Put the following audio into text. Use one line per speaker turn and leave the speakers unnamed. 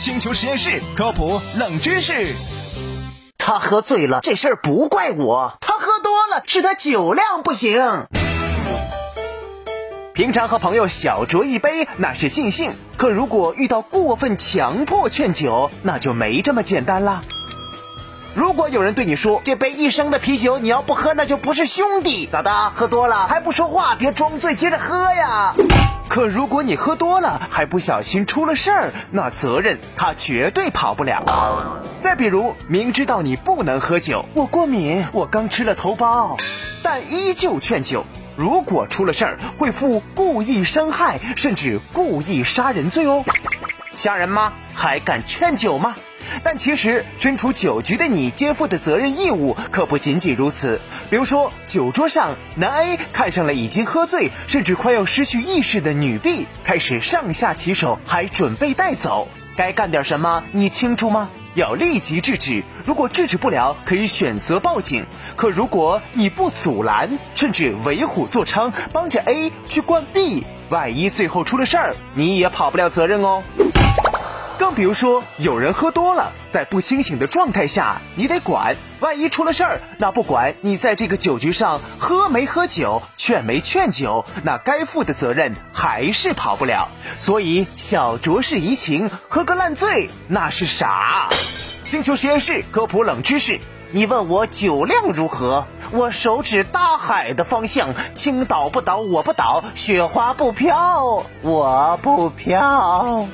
星球实验室科普冷知识。
他喝醉了，这事儿不怪我。他喝多了，是他酒量不行。
平常和朋友小酌一杯那是尽兴，可如果遇到过分强迫劝酒，那就没这么简单啦。如果有人对你说
这杯一升的啤酒你要不喝那就不是兄弟，咋的？喝多了还不说话，别装醉，接着喝呀。
可如果你喝多了还不小心出了事儿，那责任他绝对跑不了。再比如，明知道你不能喝酒，我过敏，我刚吃了头孢，但依旧劝酒。如果出了事儿，会负故意伤害甚至故意杀人罪哦。吓人吗？还敢劝酒吗？但其实身处酒局的你肩负的责任义务可不仅仅如此。比如说，酒桌上，男 A 看上了已经喝醉甚至快要失去意识的女 B，开始上下其手，还准备带走。该干点什么？你清楚吗？要立即制止，如果制止不了，可以选择报警。可如果你不阻拦，甚至为虎作伥，帮着 A 去灌 B，万一最后出了事儿，你也跑不了责任哦。比如说，有人喝多了，在不清醒的状态下，你得管。万一出了事儿，那不管你在这个酒局上喝没喝酒、劝没劝酒，那该负的责任还是跑不了。所以，小酌是怡情，喝个烂醉那是傻。星球实验室科普冷知识：
你问我酒量如何？我手指大海的方向，青岛不倒我不倒，雪花不飘我不飘。